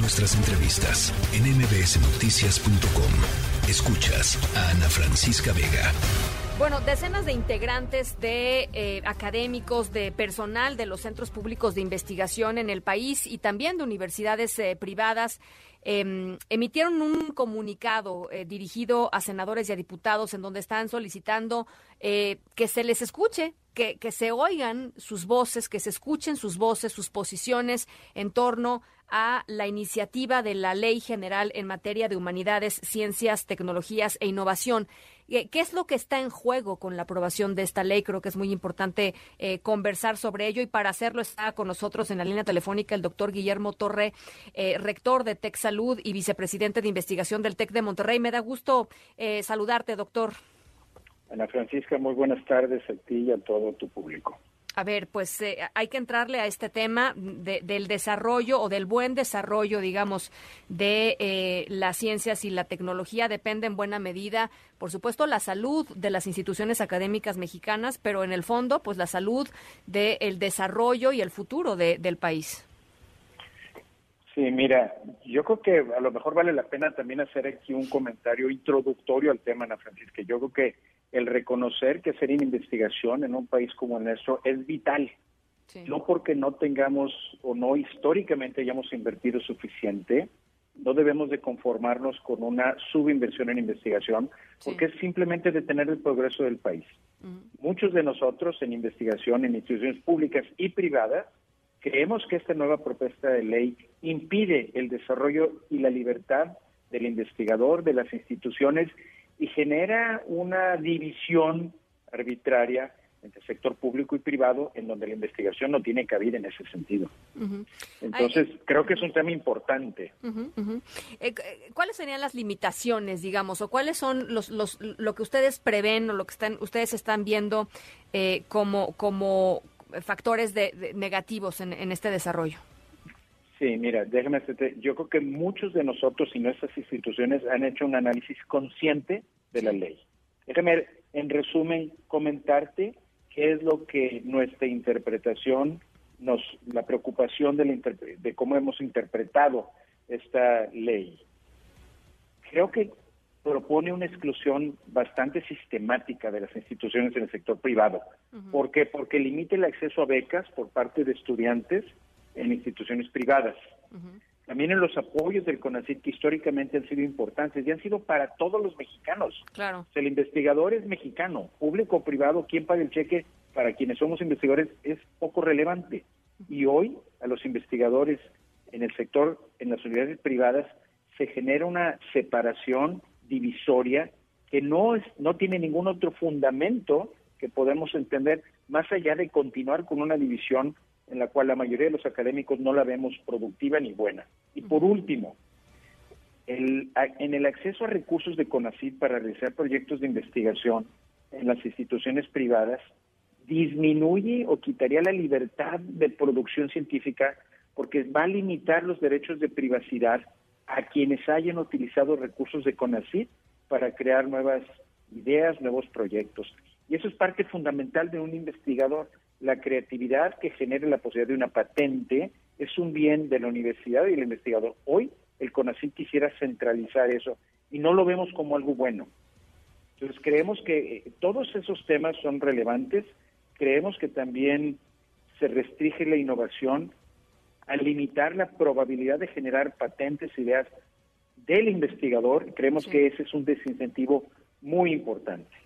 Nuestras entrevistas en mbsnoticias.com. Escuchas a Ana Francisca Vega. Bueno, decenas de integrantes de eh, académicos, de personal de los centros públicos de investigación en el país y también de universidades eh, privadas em, emitieron un comunicado eh, dirigido a senadores y a diputados en donde están solicitando que se les escuche, que, que se oigan sus voces, que se escuchen sus voces, sus posiciones en torno a la iniciativa de la Ley General en materia de humanidades, ciencias, tecnologías e innovación. Eh, ¿Qué es lo que está en juego con la aprobación de esta ley? Creo que es muy importante eh, conversar sobre ello y para hacerlo está con nosotros en la línea telefónica el doctor Guillermo Torre, eh, rector de Tech Salud y vicepresidente de investigación del TEC de Monterrey. Me da gusto saludarte, doctor. Ana Francisca, muy buenas tardes a ti y a todo tu público. A ver, pues eh, hay que entrarle a este tema del desarrollo o del buen desarrollo, digamos, de eh, las ciencias y la tecnología. Depende en buena medida, por supuesto, la salud de las instituciones académicas mexicanas, pero en el fondo, pues la salud del desarrollo y el futuro del país. Sí, mira, yo creo que a lo mejor vale la pena también hacer aquí un comentario introductorio al tema, Ana Francisca. Yo creo que el reconocer que hacer investigación en un país como el nuestro es vital. No porque no tengamos o no históricamente hayamos invertido suficiente, no debemos de conformarnos con una subinversión en investigación, porque es simplemente detener el progreso del país. Muchos de nosotros en investigación en instituciones públicas y privadas creemos que esta nueva propuesta de ley impide el desarrollo y la libertad del investigador, de las instituciones y genera una división arbitraria entre sector público y privado en donde la investigación no tiene cabida en ese sentido. Entonces, creo que es un tema importante. Eh, eh, ¿Cuáles serían las limitaciones, digamos, o cuáles son los, los, lo que ustedes prevén o lo que están, ustedes están viendo eh, como, como factores de, negativos en, en este desarrollo? Sí, mira, déjame decirte, yo creo que muchos de nosotros y nuestras instituciones han hecho un análisis consciente de la ley. Déjame, en resumen, comentarte qué es lo que nuestra interpretación, nos, la preocupación de, la de cómo hemos interpretado esta ley. Creo que propone una exclusión bastante sistemática de las instituciones en el sector privado. ¿Por qué? Porque limita el acceso a becas por parte de estudiantes en instituciones privadas. También en los apoyos del CONACYT que históricamente han sido importantes y han sido para todos los mexicanos. Claro. el investigador es mexicano, público o privado, quien paga el cheque para quienes somos investigadores es poco relevante. Y hoy a los investigadores en el sector, en las unidades privadas, se genera una separación divisoria que no, es, no tiene ningún otro fundamento que podemos entender más allá de continuar con una división en la cual la mayoría de los académicos no la vemos productiva ni buena. Y por último, el, en el acceso a recursos de CONACYT para realizar proyectos de investigación en las instituciones privadas, disminuye o quitaría la libertad de producción científica porque va a limitar los derechos de privacidad a quienes hayan utilizado recursos de CONACYT para crear nuevas ideas, nuevos proyectos. Y eso es parte fundamental de un investigador la creatividad que genere la posibilidad de una patente es un bien de la universidad y del investigador. Hoy el CONACYT quisiera centralizar eso y no lo vemos como algo bueno. Entonces creemos que eh, todos esos temas son relevantes, creemos que también se restringe la innovación al limitar la probabilidad de generar patentes, ideas del investigador, creemos que ese es un desincentivo muy importante.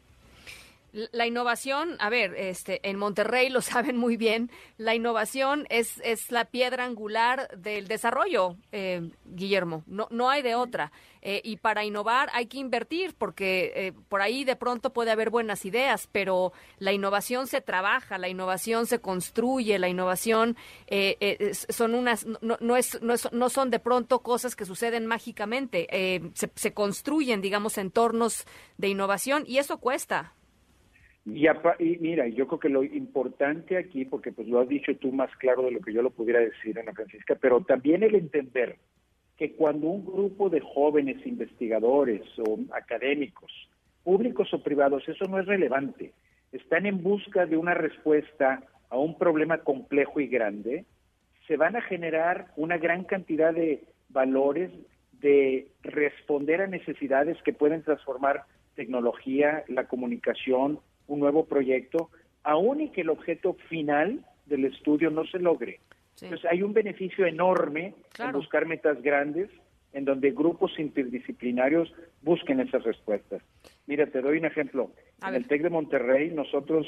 La innovación, a ver, este, en Monterrey lo saben muy bien, la innovación es, es la piedra angular del desarrollo, eh, Guillermo, no, no hay de otra. Eh, y para innovar hay que invertir, porque eh, por ahí de pronto puede haber buenas ideas, pero la innovación se trabaja, la innovación se construye, la innovación son unas, no, no, es, no, no, son de pronto cosas que suceden mágicamente, se, se construyen, digamos, entornos de innovación y eso cuesta. Y, mira, yo creo que lo importante aquí, porque pues lo has dicho tú más claro de lo que yo lo pudiera decir, Ana Francisca, pero también el entender que cuando un grupo de jóvenes investigadores o académicos, públicos o privados, eso no es relevante, están en busca de una respuesta a un problema complejo y grande, se van a generar una gran cantidad de, valores, de responder a necesidades que pueden transformar tecnología, la comunicación, un nuevo proyecto, aun y que el objeto final del estudio no se logre. Entonces hay un beneficio enorme en buscar metas grandes en donde grupos interdisciplinarios busquen esas respuestas. Mira, te doy un ejemplo. en el TEC de Monterrey nosotros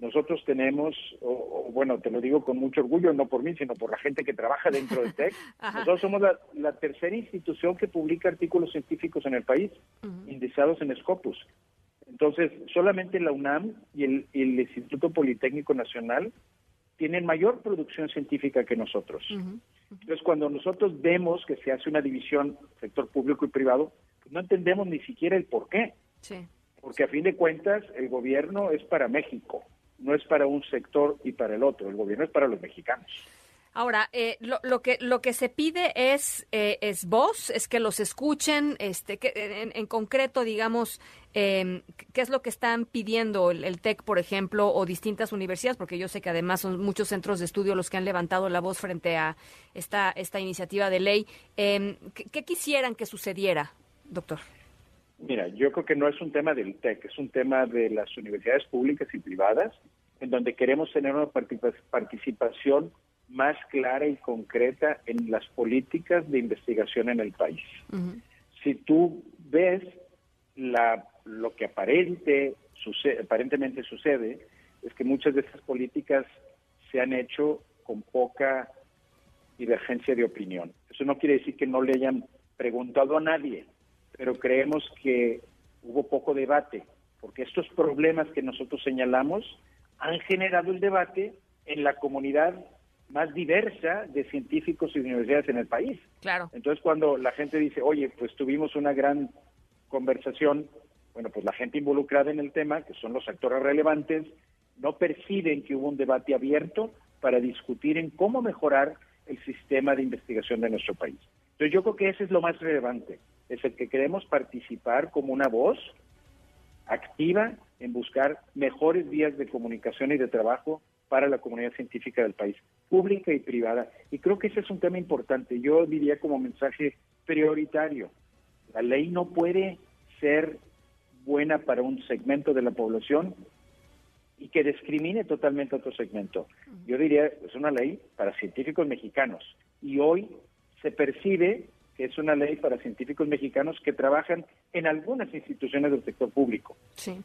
nosotros tenemos, o, bueno, te lo digo con mucho orgullo, no por mí, sino por la gente que trabaja dentro del TEC, nosotros somos la, tercera institución que publica artículos científicos en el país, indizados en Scopus. Entonces, solamente la UNAM y el, Instituto Politécnico Nacional tienen mayor producción científica que nosotros. Entonces, cuando nosotros vemos que se hace una división sector público y privado, pues no entendemos ni siquiera el por qué. Porque a fin de cuentas, el gobierno es para México no es para un sector y para el otro, el gobierno es para los mexicanos. Ahora, eh, lo, que lo que se pide es eh, es voz, es que los escuchen, este, en, concreto, digamos, em, qué es lo que están pidiendo el, TEC, por ejemplo, o distintas universidades, porque yo sé que además son muchos centros de estudio los que han levantado la voz frente a esta esta iniciativa de ley. Em, ¿qué, quisieran que sucediera, doctor? Mira, yo creo que no es un tema del TEC, es un tema de las universidades públicas y privadas, en donde queremos tener una participación más clara y concreta en las políticas de investigación en el país. Si tú ves la, lo que aparente, aparentemente sucede, es que muchas de esas políticas se han hecho con poca divergencia de opinión. Eso no quiere decir que no le hayan preguntado a nadie, pero creemos que hubo poco debate, porque estos problemas que nosotros señalamos han generado el debate en la comunidad más diversa de científicos y universidades en el país. Claro. Entonces, cuando la gente dice, oye, pues tuvimos una gran conversación, bueno, pues la gente involucrada en el tema, que son los actores relevantes, no perciben que hubo un debate abierto para discutir en cómo mejorar el sistema de investigación de nuestro país. Entonces, yo creo que ese es lo más relevante es el que queremos participar como una voz activa en buscar mejores vías de comunicación y de trabajo para la comunidad científica del país, pública y privada. Y creo que ese es un tema importante. Yo diría como mensaje prioritario. La ley no puede ser buena para un segmento de la población y que discrimine totalmente otro segmento. Yo diría, es una ley para científicos mexicanos. Y hoy se percibe que es una ley para científicos mexicanos que trabajan en algunas instituciones del sector público. Sí.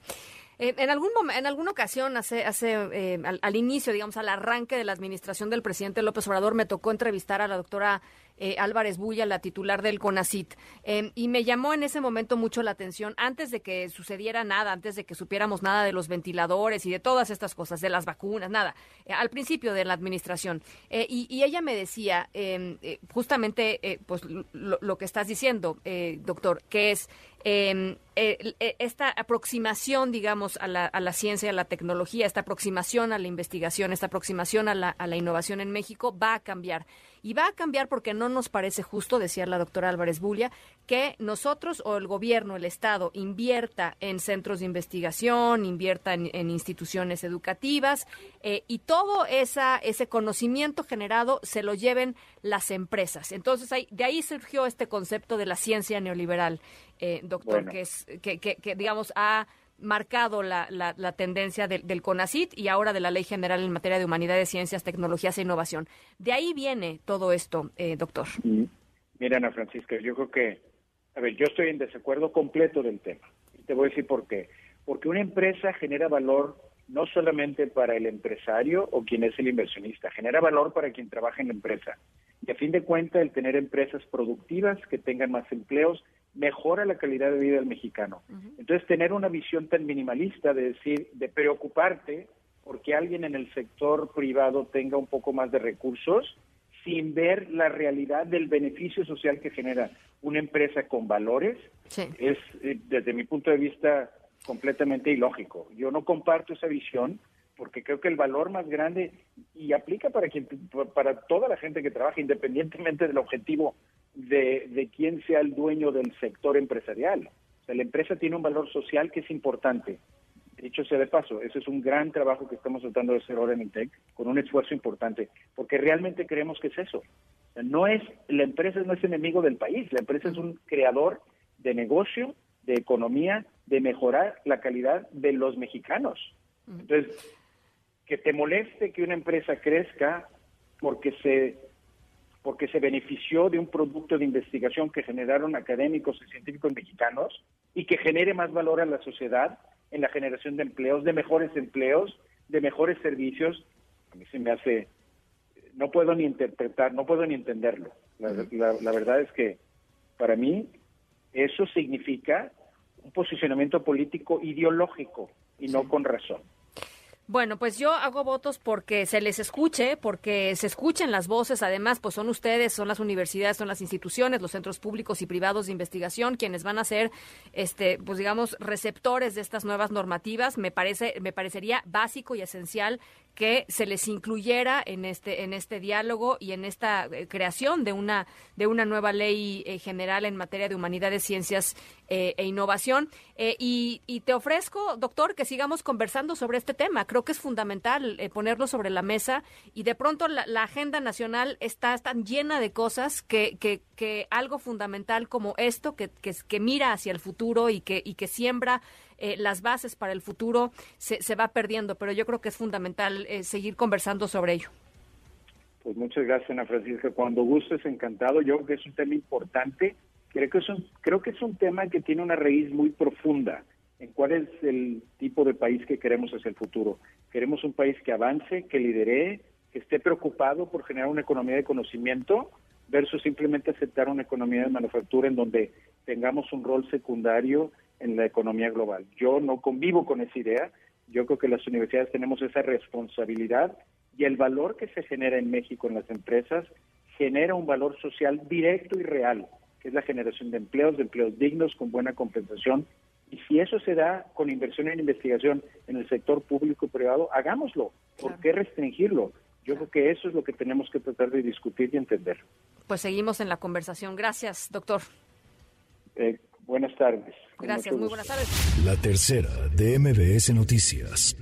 Eh, en algún en alguna ocasión, hace, hace eh, al, inicio, digamos, al arranque de la administración del presidente López Obrador, me tocó entrevistar a la doctora eh, Álvarez Bulla, la titular del CONACIT, em, y me llamó en ese momento mucho la atención, antes de que sucediera nada, antes de que supiéramos nada de los ventiladores y de todas estas cosas, de las vacunas, nada, al principio de la administración. Y, y, ella me decía, em, justamente, pues lo, que estás diciendo, doctor, que es Em, eh, eh, esta aproximación, digamos, a la, a la, ciencia, a la tecnología, esta aproximación a la investigación, esta aproximación a la, a la innovación en México va a cambiar. Y va a cambiar porque no nos parece justo, decía la doctora Álvarez Bulia, que nosotros o el gobierno, el Estado, invierta en centros de investigación, invierta en, instituciones educativas eh, y todo esa, ese conocimiento generado se lo lleven las empresas. Entonces, de ahí surgió este concepto de la ciencia neoliberal, eh, doctor, que, es, que, que, digamos, ha marcado la, la, tendencia del, del, CONACIT y ahora de la Ley General en materia de humanidades, ciencias, tecnologías e innovación. De ahí viene todo esto, eh, doctor. Mira, Ana Francisca, yo creo que, a ver, yo estoy en desacuerdo completo del tema. Y te voy a decir por qué. Porque una empresa genera valor no solamente para el empresario o quien es el inversionista, genera valor para quien trabaja en la empresa. Y a fin de cuentas, el tener empresas productivas que tengan más empleos mejora la calidad de vida del mexicano. Entonces, tener una visión tan minimalista de decir, de preocuparte porque alguien en el sector privado tenga un poco más de recursos, sin ver la realidad del beneficio social que genera una empresa con valores, es, eh, desde mi punto de vista, completamente ilógico. Yo no comparto esa visión porque creo que el valor más grande y aplica para quien para toda la gente que trabaja independientemente del objetivo de, de quién sea el dueño del sector empresarial. O sea, la empresa tiene un valor social que es importante. Dicho sea de paso, ese es un gran trabajo que estamos tratando de hacer ahora en el TEC, con un esfuerzo importante, porque realmente creemos que es eso. No es, la empresa no es enemigo del país, la empresa es un creador de negocio, de economía, de mejorar la calidad de los mexicanos. Entonces, que te moleste que una empresa crezca porque se porque se benefició de un producto de investigación que generaron académicos y científicos mexicanos y que genere más valor a la sociedad en la generación de empleos, de mejores empleos, de mejores servicios, a mí se me hace, no puedo ni interpretar, no puedo ni entenderlo. La, verdad es que para mí eso significa un posicionamiento político ideológico y no con razón. Bueno, pues yo hago votos porque se les escuche, porque se escuchen las voces. Además, pues son ustedes, son las universidades, son las instituciones, los centros públicos y privados de investigación quienes van a ser, este, pues digamos, receptores de estas nuevas normativas. Me parece, me parecería básico y esencial que se les incluyera en este en este diálogo y en esta eh, creación de una de una nueva ley eh, general en materia de humanidades, ciencias eh, e innovación. Y, y, te ofrezco, doctor, que sigamos conversando sobre este tema. Creo que es fundamental ponerlo sobre la mesa y de pronto la, agenda nacional está tan llena de cosas que, que, que algo fundamental como esto, que, que, que mira hacia el futuro y que, y que siembra eh, las bases para el futuro se, se, va perdiendo, pero yo creo que es fundamental eh, seguir conversando sobre ello. Pues muchas gracias, Ana Francisca. Cuando gustes, encantado. Yo creo que es un tema importante. Creo que es un, creo que es un tema que tiene una raíz muy profunda en cuál es el tipo de país que queremos hacia el futuro. Queremos un país que avance, que lidere, que esté preocupado por generar una economía de conocimiento versus simplemente aceptar una economía de manufactura en donde tengamos un rol secundario en la economía global. Yo no convivo con esa idea. Yo creo que las universidades tenemos esa responsabilidad y el valor que se genera en México en las empresas genera un valor social directo y real, que es la generación de empleos, de empleos dignos con buena compensación. Y si eso se da con inversión en investigación en el sector público y privado, hagámoslo. ¿Por qué restringirlo? Yo creo que eso es lo que tenemos que tratar de discutir y entender. Pues seguimos en la conversación. Gracias, doctor. Eh, buenas tardes. Gracias, muy buenas tardes. La tercera de MBS Noticias.